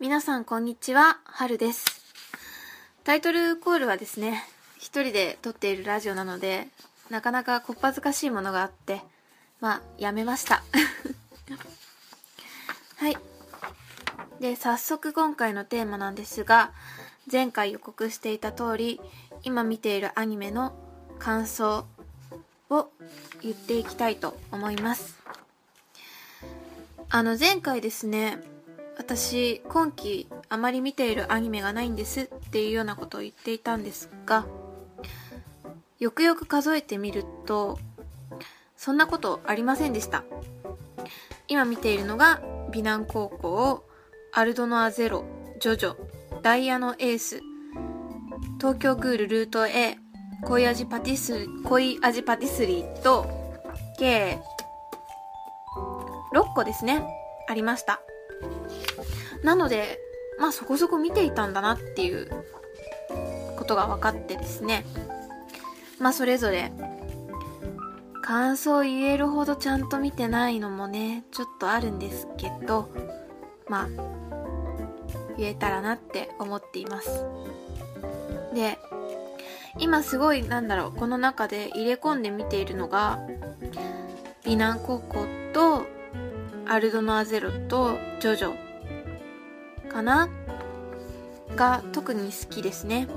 皆さんこんにちは、はるです。タイトルコールはですね、一人で撮っているラジオなので、なかなかこっぱずかしいものがあって、まあ、やめました。はい。で、早速今回のテーマなんですが、前回予告していた通り、今見ているアニメの感想を言っていきたいと思います。あの前回ですね、私今期あまり見ているアニメがないんですっていうようなことを言っていたんですがよくよく数えてみるとそんなことありませんでした。今見ているのが美南高校アルドノアゼロジョジョダイヤのエース東京グールルート A 恋味パティス恋味パティスリーと計6個ですねありました。なので、まあそこそこ見ていたんだなっていうことが分かってですね。まあそれぞれ感想言えるほどちゃんと見てないのもね、ちょっとあるんですけど、まあ言えたらなって思っています。で、今すごいなんだろう、この中で入れ込んで見ているのが、美南高校とアルドノアゼロとジョジョかな？が特に好きですね。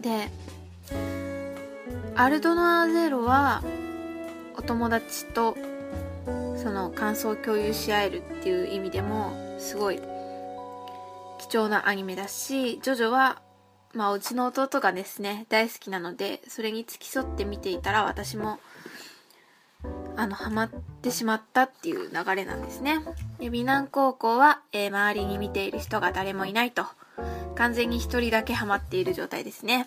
でアルドノアゼロはお友達とその感想を共有し合えるっていう意味でもすごい貴重なアニメだしジョジョはまあうちの弟がですね大好きなのでそれに付き添って見ていたら私もあの、ハマってしまったっていう流れなんですね。で、美南高校は、えー、周りに見ている人が誰もいないと。完全に一人だけハマっている状態ですね。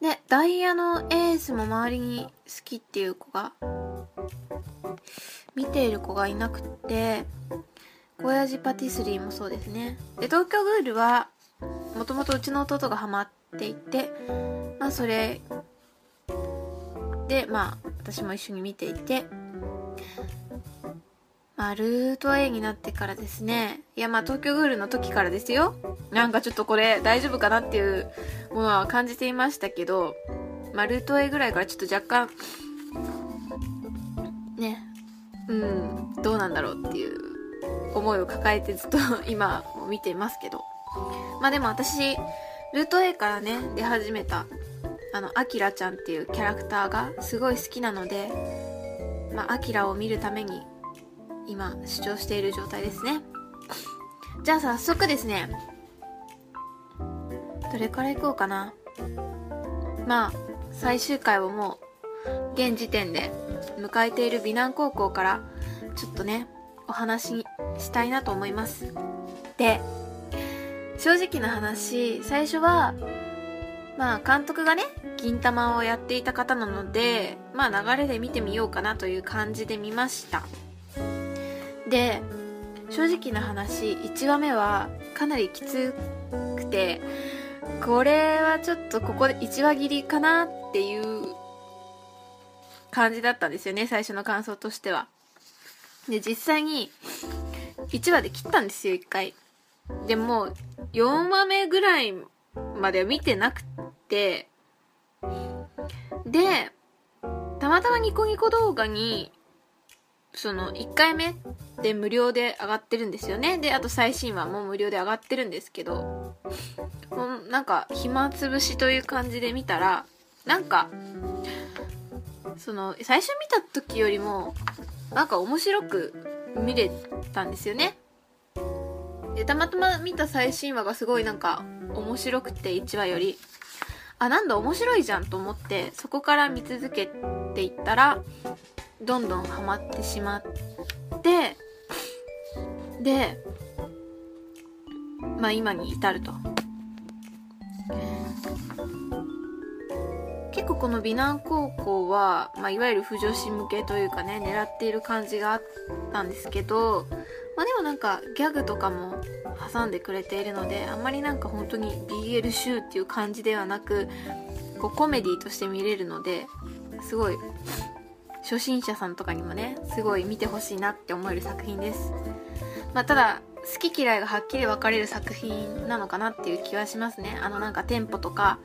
で、ダイヤのエースも周りに好きっていう子が、見ている子がいなくって、親父パティスリーもそうですね。で、東京グールは、もともとうちの弟がハマっていて、まあそれでまあ私も一緒に見ていてまあルート A になってからですねいやまあ東京グールの時からですよ。なんかちょっとこれ大丈夫かなっていうものは感じていましたけどまあルート A ぐらいからちょっと若干ねうんどうなんだろうっていう思いを抱えてずっと 今も見ていますけど。まあでも私ルート A からね出始めたあのアキラちゃんっていうキャラクターがすごい好きなのでまあアキラを見るために今主張している状態ですね。じゃあ早速ですね。どれからいこうかな。まあ最終回をもう現時点で迎えている美南高校からちょっとねお話にしたいなと思います。で正直な話最初はまあ監督がね銀玉をやっていた方なのでまあ流れで見てみようかなという感じで見ました。で正直な話1話目はかなりきつくてこれはちょっとここで1話切りかなっていう感じだったんですよね最初の感想としては。で実際に1話で切ったんですよ1回。でも4話目ぐらいまでは見てなくて、で、たまたまニコニコ動画に、その1回目で無料で上がってるんですよね。で、あと最新話も無料で上がってるんですけど、もうなんか暇つぶしという感じで見たら、なんか、その、最初見た時よりも、なんか面白く見れたんですよね。で、たまたま見た最新話がすごいなんか面白くて1話より、あ、なんだ面白いじゃんと思って、そこから見続けていったら、どんどんハマってしまって、で、まあ今に至ると。結構この美南高校は、まあ、いわゆる不女子向けというかね狙っている感じがあったんですけどまあでもなんかギャグとかも挟んでくれているのであんまりなんか本当に BL 集っていう感じではなくこうコメディとして見れるのですごい初心者さんとかにもねすごい見てほしいなって思える作品です。まあただ好き嫌いがはっきり分かれる作品なのかなっていう気はしますね。あのなんかテンポとか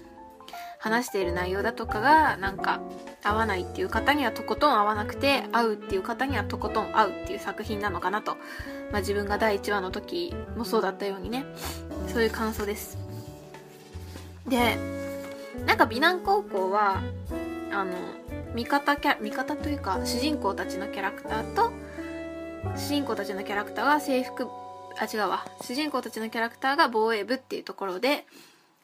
話している内容だとかがなんか合わないっていう方にはとことん合わなくて合うっていう方にはとことん合うっていう作品なのかなと、まあ、自分が第1話の時もそうだったようにね。そういう感想です。でなんか美南高校はあの味方キャ味方というか主人公たちのキャラクターと主人公たちのキャラクターが制服あ違うわ。主人公たちのキャラクターが防衛部っていうところで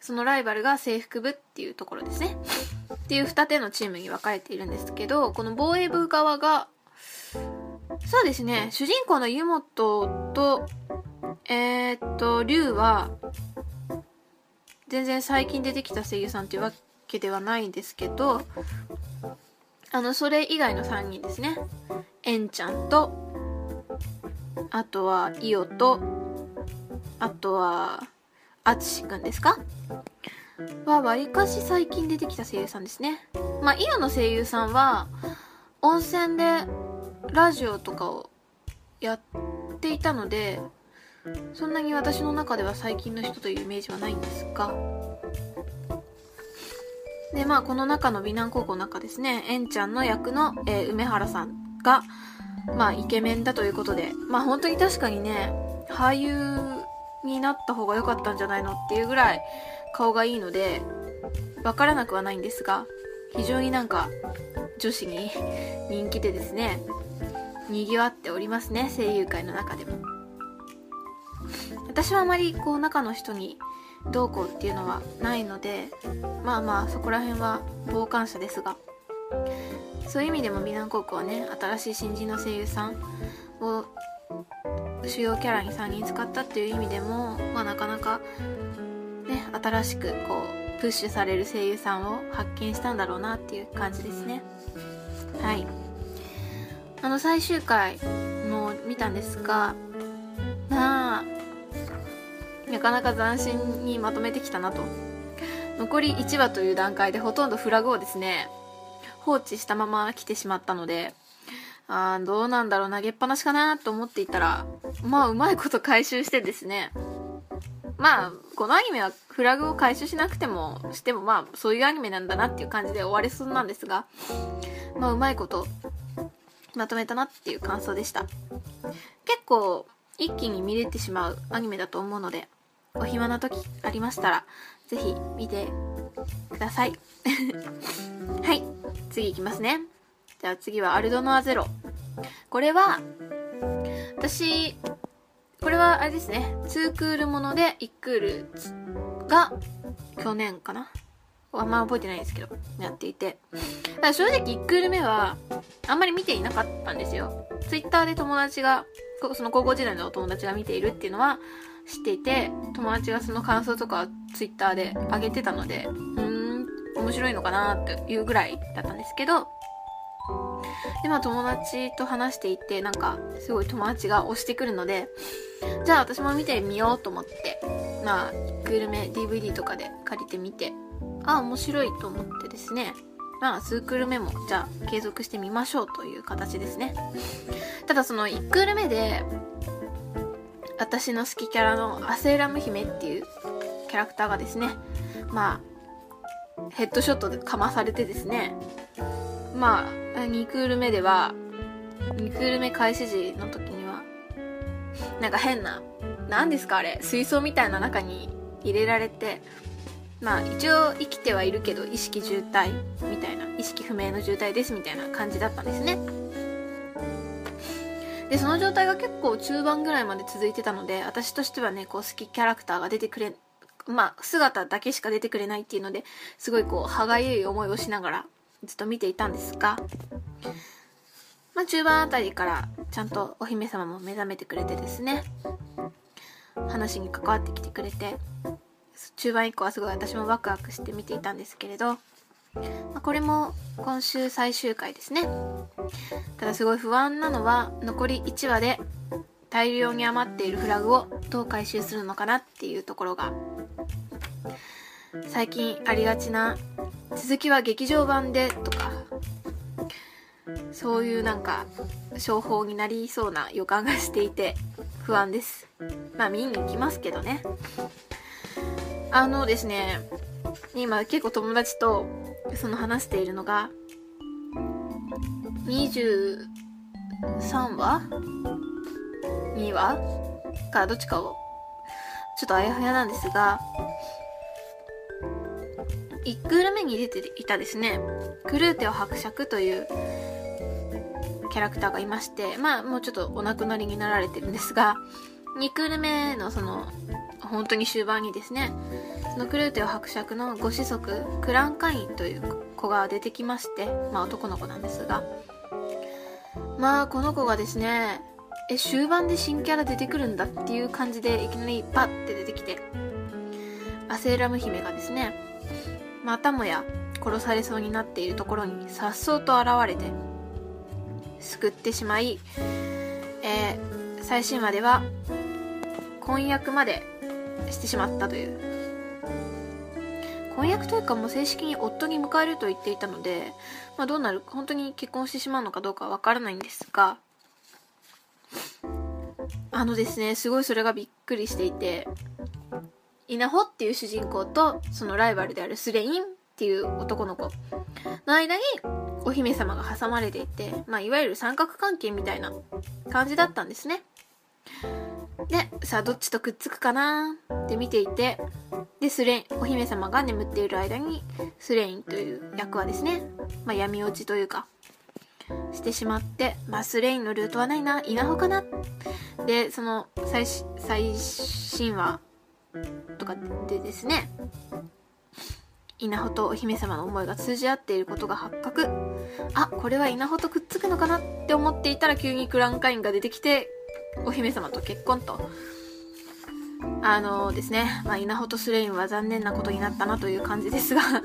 そのライバルが制服部っていうところですね。っていう二手のチームに分かれているんですけどこの防衛部側がそうですね主人公の湯本とえー、っと龍は全然最近出てきた声優さんっていうわけではないんですけどあのそれ以外の3人ですね。えんちゃんとあとはイオとあとはあつしくんですか？はわりかし最近出てきた声優さんですね。まあイオの声優さんは温泉でラジオとかをやっていたのでそんなに私の中では最近の人というイメージはないんですが。でまあこの中の美南高校の中ですねえんちゃんの役の、えー、梅原さんがまあイケメンだということで。まあ本当に確かにね俳優になった方が良かったんじゃないのっていうぐらい顔がいいのでわからなくはないんですが非常になんか女子に人気でですね賑わっておりますね声優界の中でも。私はあまりこう中の人にどうこうっていうのはないのでまあまあそこら辺は傍観者ですがそういう意味でも美南高校はね新しい新人の声優さんを主要キャラに3人使ったっていう意味でも、まあ、なかなかね新しくこうプッシュされる声優さんを発見したんだろうなっていう感じですね。はい。あの最終回の見たんですがまあなかなか斬新にまとめてきたなと。残り1話という段階でほとんどフラグをですね放置したまま来てしまったのであどうなんだろう投げっぱなしかなと思っていたらまあうまいこと回収してですね。まあこのアニメはフラグを回収しなくてもしてもまあそういうアニメなんだなっていう感じで終わりそうなんですがまあうまいことまとめたなっていう感想でした。結構一気に見れてしまうアニメだと思うのでお暇な時ありましたらぜひ見てください。はい次いきますね。じゃあ次はアルドノアゼロ。これは私これはあれですね。2クールもので1クールが去年かな？あんま覚えてないんですけどやっていて。だから正直1クール目はあんまり見ていなかったんですよ。twitter で友達がその高校時代の友達が見ているっていうのは知っていて友達がその感想とか twitter で上げてたのでうーん面白いのかなっていうぐらいだったんですけどでまあ友達と話していてなんかすごい友達が押してくるのでじゃあ私も見てみようと思ってまあ1クール目 DVD とかで借りてみてあ面白いと思ってですね。まあ数クール目もじゃあ継続してみましょうという形ですね。ただその1クール目で私の好きキャラのアセーラム姫っていうキャラクターがですねまあヘッドショットでかまされてですねまあ2クール目では2クール目開始時の時にはなんか変な何ですかあれ水槽みたいな中に入れられてまあ一応生きてはいるけど意識渋滞みたいな意識不明の渋滞ですみたいな感じだったんですね。でその状態が結構中盤ぐらいまで続いてたので私としてはねこう好きキャラクターが出てくれまあ姿だけしか出てくれないっていうのですごいこう歯がゆい思いをしながらずっと見ていたんですがまあ中盤あたりからちゃんとお姫様も目覚めてくれてですね話に関わってきてくれて中盤以降はすごい私もワクワクして見ていたんですけれど、まあ、これも今週最終回ですね。ただすごい不安なのは残り1話で大量に余っているフラグをどう回収するのかなっていうところが最近ありがちな続きは劇場版でとかそういうなんか商法になりそうな予感がしていて不安です。まあ見に行きますけどね。あのですね今結構友達とその話しているのが23話？2話？かどっちかを。ちょっとあやふやなんですが1クール目に出ていたですね。クルーテオ伯爵というキャラクターがいましてまあもうちょっとお亡くなりになられてるんですが2クール目のその本当に終盤にですねそのクルーテオ伯爵のご子息クランカインという子が出てきましてまあ男の子なんですがまあこの子がですねえ終盤で新キャラ出てくるんだっていう感じでいきなりパッて出てきてアセーラム姫がですねまたもや殺されそうになっているところにさっそうと現れて救ってしまい、えー、最新話では婚約までしてしまったという。婚約というかもう正式に夫に迎えると言っていたので、まあ、どうなる本当に結婚してしまうのかどうかわからないんですがあのですねすごいそれがびっくりしていて稲穂っていう主人公とそのライバルであるスレインっていう男の子の間にお姫様が挟まれていて、まあ、いわゆる三角関係みたいな感じだったんですね。で、さあどっちとくっつくかな？って見ていて、で、スレイン、お姫様が眠っている間に、スレインという役はですね、まあ、闇落ちというか、してしまって、まあ、スレインのルートはないな、稲穂かな？で、その最、最新話とかでですね、稲穂とお姫様の思いが通じ合っていることが発覚。あ、これは稲穂とくっつくのかなって思っていたら急にクランカインが出てきて、お姫様と結婚と。あのー、ですね、まあ、稲穂とスレインは残念なことになったなという感じですが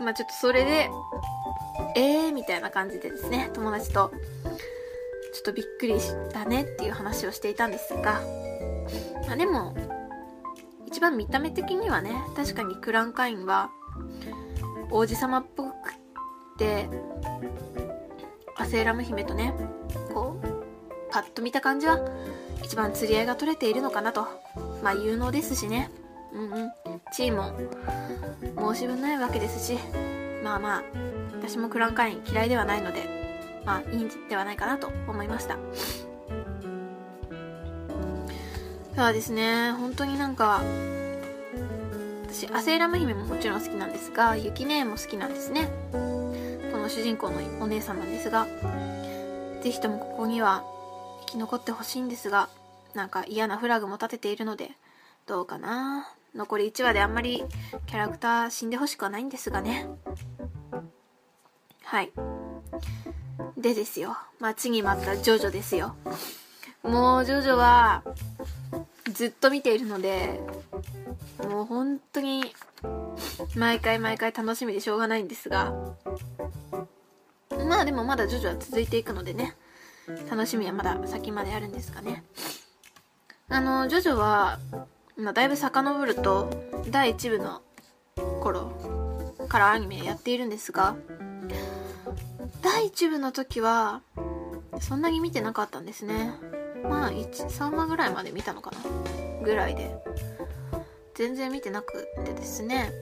まあちょっとそれで、えーみたいな感じでですね、友達と、ちょっとびっくりしたねっていう話をしていたんですが、まあでも、一番見た目的にはね、確かにクランカインは、王子様っぽくて、アセーラム姫とね、こう、パッと見た感じは、一番釣り合いが取れているのかなと。まあ有能ですしね。うんうん。地位も申し分ないわけですし、まあまあ、私もクランカイン嫌いではないので、まあいいんではないかなと思いました。そうですね、本当になんか、私、アセーラム姫ももちろん好きなんですが、ユキ姉も好きなんですね。この主人公のお姉さんなんですが、ぜひともここには生き残ってほしいんですが、なんか嫌なフラグも立てているので、どうかな残り1話であんまりキャラクター死んでほしくはないんですがね。はい。でですよ。待ちに待ったジョジョですよ。もうジョジョはずっと見ているので、もう本当に毎回毎回楽しみでしょうがないんですが、まあでもまだジョジョは続いていくのでね、楽しみはまだ先まであるんですかね。あの、ジョジョは、まあ、だいぶ遡ると、第1部の頃からアニメやっているんですが、第1部の時は、そんなに見てなかったんですね。まあ、3話ぐらいまで見たのかなぐらいで。全然見てなくてですね。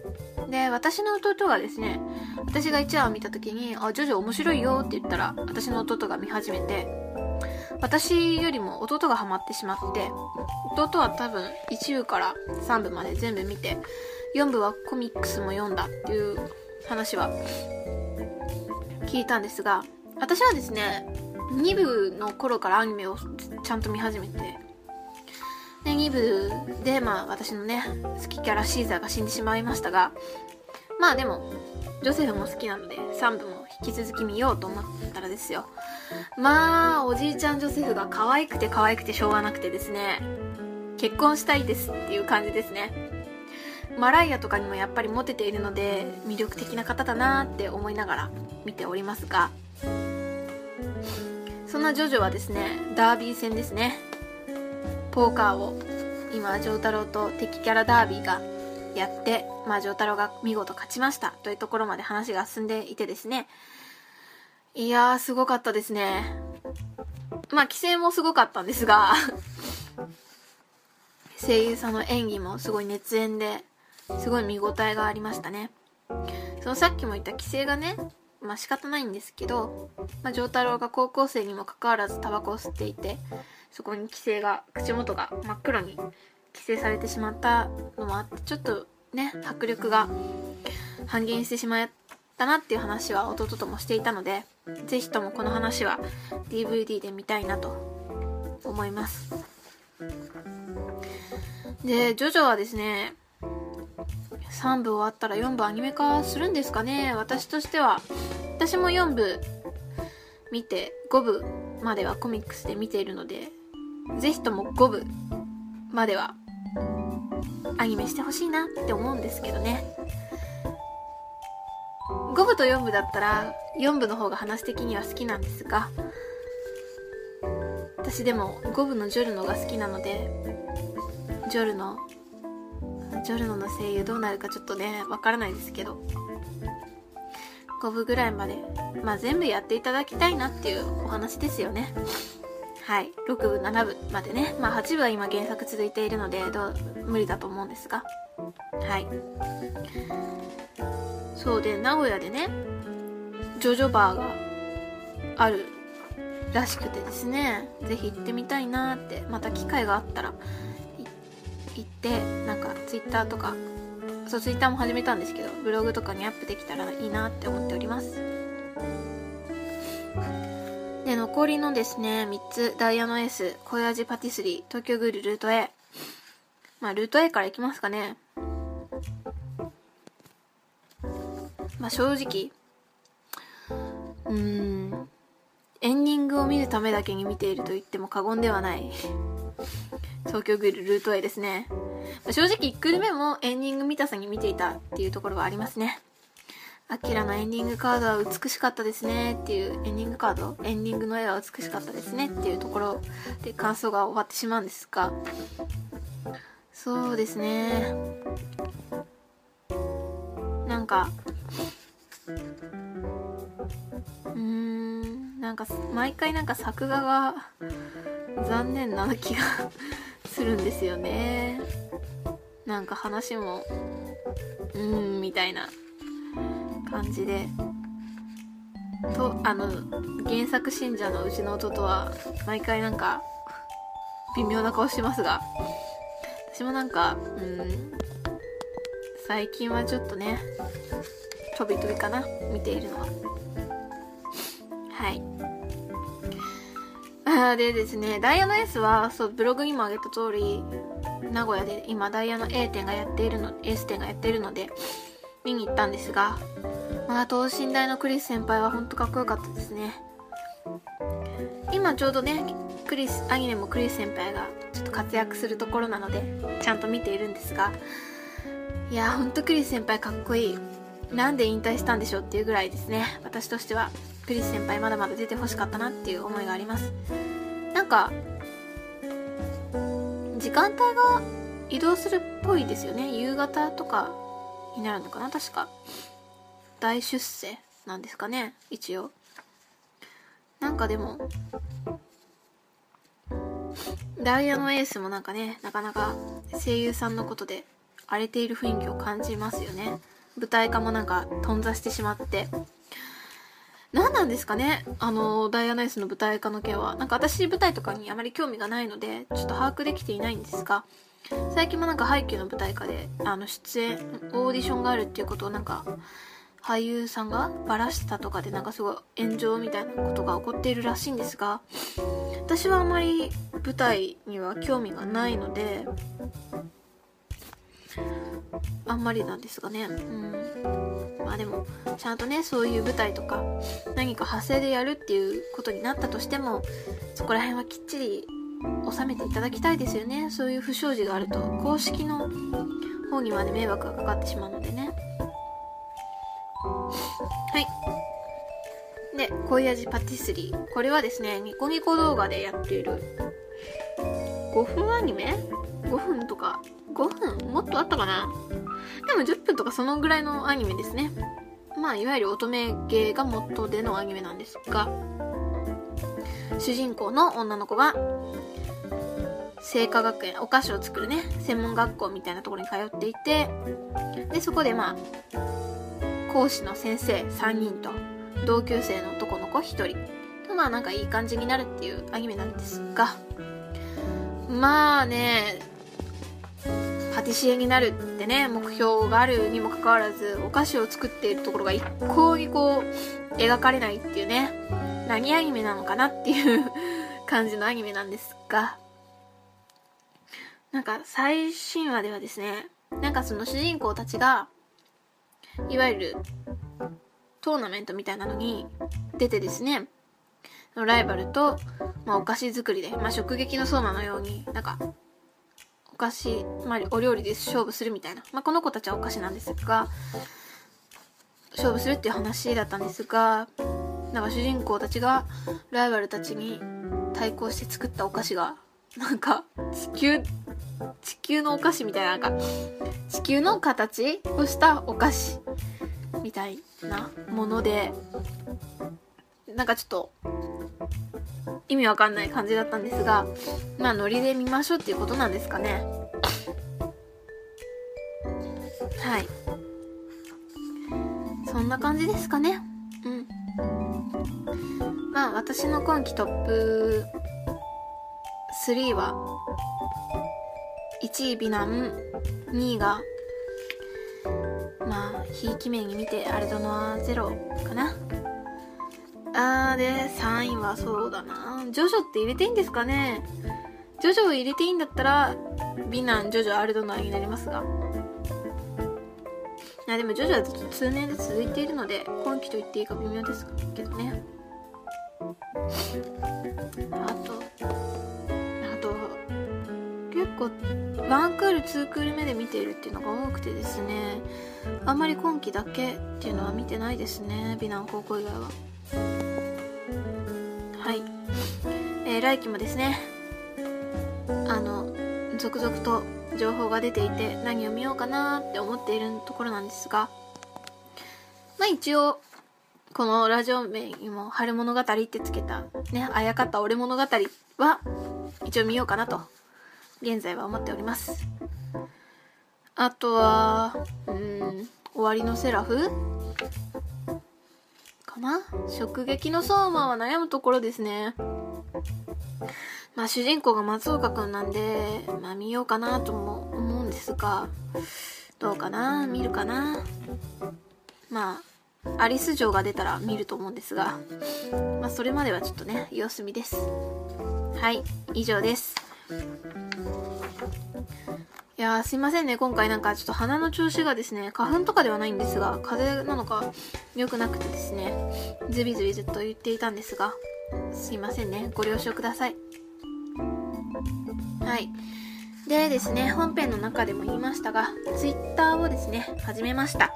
で、私の弟がですね、私が1話を見た時に、あ、ジョジョ面白いよって言ったら、私の弟が見始めて、私よりも弟がハマってしまって、弟は多分1部から3部まで全部見て、4部はコミックスも読んだっていう話は聞いたんですが、私はですね、2部の頃からアニメをちゃんと見始めて、で、2部で、まあ私のね、好きキャラシーザーが死んでしまいましたが、まあでも、ジョセフも好きなので、3部も引き続き見ようと思ったらですよ。まあ、おじいちゃんジョセフが可愛くて可愛くてしょうがなくてですね、結婚したいですっていう感じですね。マライアとかにもやっぱりモテているので、魅力的な方だなって思いながら見ておりますが、そんなジョジョはですね、ダービー戦ですね。ポーカーを、今、ジョータロウと敵キャラダービーがやって、まあ、丈太郎が見事勝ちましたというところまで話が進んでいてですね。いやー、すごかったですね。まあ、規制もすごかったんですが 声優さんの演技もすごい熱演で、すごい見応えがありましたね。そのさっきも言った規制がね、まあ仕方ないんですけど、まあ、丈太郎が高校生にもかかわらずタバコを吸っていて、そこに規制が、口元が真っ黒に規制されてしまったのもあって、ちょっとね、迫力が半減してしまったなっていう話は弟ともしていたので、ぜひともこの話は DVD で見たいなと思います。で、ジョジョはですね、3部終わったら4部アニメ化するんですかね？私としては、私も4部見て、5部まではコミックスで見ているので、ぜひとも5部まではアニメしてほしいなって思うんですけどね。5部と4部だったら4部の方が話的には好きなんですが、私でも5部のジョルノが好きなので、ジョルノ、ジョルノの声優どうなるかちょっとね、わからないですけど、5部ぐらいまで、まあ全部やっていただきたいなっていうお話ですよね。はい。6部、7部までね。まあ8部は今原作続いているので、どう、無理だと思うんですが。はい。そうで、名古屋でね、ジョジョバーがあるらしくてですね、ぜひ行ってみたいなって、また機会があったら、行って、なんか Twitter とか、そう、Twitter も始めたんですけど、ブログとかにアップできたらいいなって思っております。で、残りのですね、3つ、ダイヤのエース、恋味パティスリー、東京グルルート A。まあ、ルート A から行きますかね。まあ、正直、うん、エンディングを見るためだけに見ていると言っても過言ではない。東京グルルート A ですね。まあ、正直1クール目もエンディング見たさに見ていたっていうところはありますね。アキラのエンディングカードは美しかったですねっていう、エンディングカードエンディングの絵は美しかったですねっていうところで感想が終わってしまうんですが、そうですね。なんか、うん、なんか毎回なんか作画が残念な気がするんですよね。なんか話も、うーん、みたいな感じで。とあの原作信者のうちの弟は毎回なんか微妙な顔しますが私もなんかうん最近はちょっとね飛び飛びかな見ているのは。はい。でですねダイヤの S はそうブログにもあげた通り名古屋で今ダイヤの A 店がやっているの S 店がやっているので見に行ったんですがまあ、等身大のクリス先輩は本当かっこよかったですね。今ちょうどね、クリス、アニメもクリス先輩がちょっと活躍するところなので、ちゃんと見ているんですが、いや、ほんとクリス先輩かっこいい。なんで引退したんでしょうっていうぐらいですね。私としては、クリス先輩まだまだ出てほしかったなっていう思いがあります。なんか、時間帯が移動するっぽいですよね。夕方とかになるのかな？確か。大出世なんですかね一応なんかでもダイヤのエースもなんかねなかなか声優さんのことで荒れている雰囲気を感じますよね舞台化もなんか頓挫してしまって何なんですかね？あのダイヤのエースの舞台化の件は。なんか私舞台とかにあまり興味がないのでちょっと把握できていないんですが最近もなんか背景の舞台化であの出演オーディションがあるっていうことをなんか俳優さんがバラしたとかでなんかすごい炎上みたいなことが起こっているらしいんですが私はあまり舞台には興味がないのであんまりなんですがね。うん。まあでもちゃんとねそういう舞台とか何か派生でやるっていうことになったとしてもそこら辺はきっちり収めていただきたいですよね。そういう不祥事があると公式の方にまで迷惑がかかってしまうのでね。はい。で恋味パティスリー。これはですねニコニコ動画でやっている5分アニメ？5分とか5分とあったかな？でも10分とかそのぐらいのアニメですね。まあ、いわゆる乙女芸が元でのアニメなんですが、主人公の女の子が、製菓学園、お菓子を作るね、専門学校みたいなところに通っていて、で、そこでまあ、講師の先生3人と、同級生の男の子1人。と、まあなんかいい感じになるっていうアニメなんですが、まあね、ティシエになるってね、目標があるにもかかわらず、お菓子を作っているところが一向にこう、描かれないっていうね、何アニメなのかなっていう感じのアニメなんですが、なんか最新話ではですね、なんかその主人公たちが、いわゆるトーナメントみたいなのに出てですね、ライバルと、まあ、お菓子作りで、まあ、食撃の相馬のように、なんか、お菓子、まあ、お料理で勝負するみたいな。まあ、この子たちはお菓子なんですが、勝負するっていう話だったんですが、なんか主人公たちがライバルたちに対抗して作ったお菓子が、なんか地球、地球のお菓子みたいな、なんか地球の形をしたお菓子みたいなもので、なんかちょっと意味わかんない感じだったんですが、まあノリで見ましょうっていうことなんですかね。はい。そんな感じですかね。うん。まあ私の今季トップ3は、1位美男、2位が、まあ、ひいき目に見てアルドノアゼロかな。あーで、3位はそうだな。ジョジョって入れていいんですかね？ジョジョを入れていいんだったら、美男、ジョジョ、アルドナーになりますが。あでも、ジョジョは通年で続いているので、今季と言っていいか微妙ですけどね。あと、あと、結構、ワンクール、ツークール目で見ているっていうのが多くてですね、あんまり今季だけっていうのは見てないですね、美男高校以外は。はい。えー、来期もですね、あの、続々と情報が出ていて何を見ようかなって思っているところなんですが、まあ一応、このラジオ名にも春物語ってつけたね、あやかった俺物語は一応見ようかなと、現在は思っております。あとは、うん、終わりのセラフかな？直撃の相馬は悩むところですね。まあ主人公が松岡くんなんで、まあ見ようかなとも思うんですが、どうかな？見るかな？まあ、アリス城が出たら見ると思うんですが、まあそれまではちょっとね、様子見です。はい、以上です。いやーすいませんね。今回なんかちょっと鼻の調子がですね、花粉とかではないんですが、風邪なのか良くなくてですね、ズビズビずっと言っていたんですが、すいませんね。ご了承ください。はい。でですね、本編の中でも言いましたが、Twitter をですね、始めました。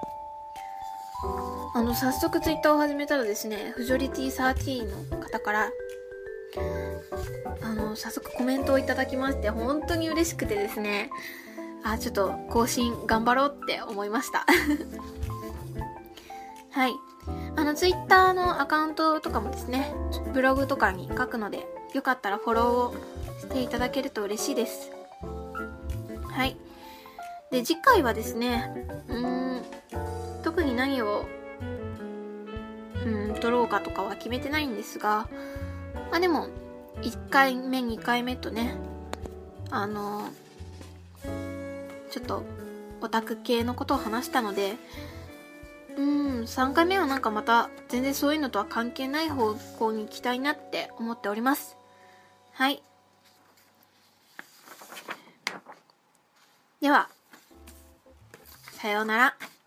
あの、早速 Twitter を始めたらですね、フジョリティ13の方から、あの、早速コメントをいただきまして、本当に嬉しくてですね、あ、ちょっと更新頑張ろうって思いました。はい。あの、ツイッターのアカウントとかもですね、ブログとかに書くので、よかったらフォローをしていただけると嬉しいです。はい。で、次回はですね、うーん、特に何を、うん、撮ろうかとかは決めてないんですが、まあでも、1回目、2回目とね、あの、ちょっとオタク系のことを話したので、うん、3回目はなんかまた全然そういうのとは関係ない方向に行きたいなって思っております。はい。では、さようなら。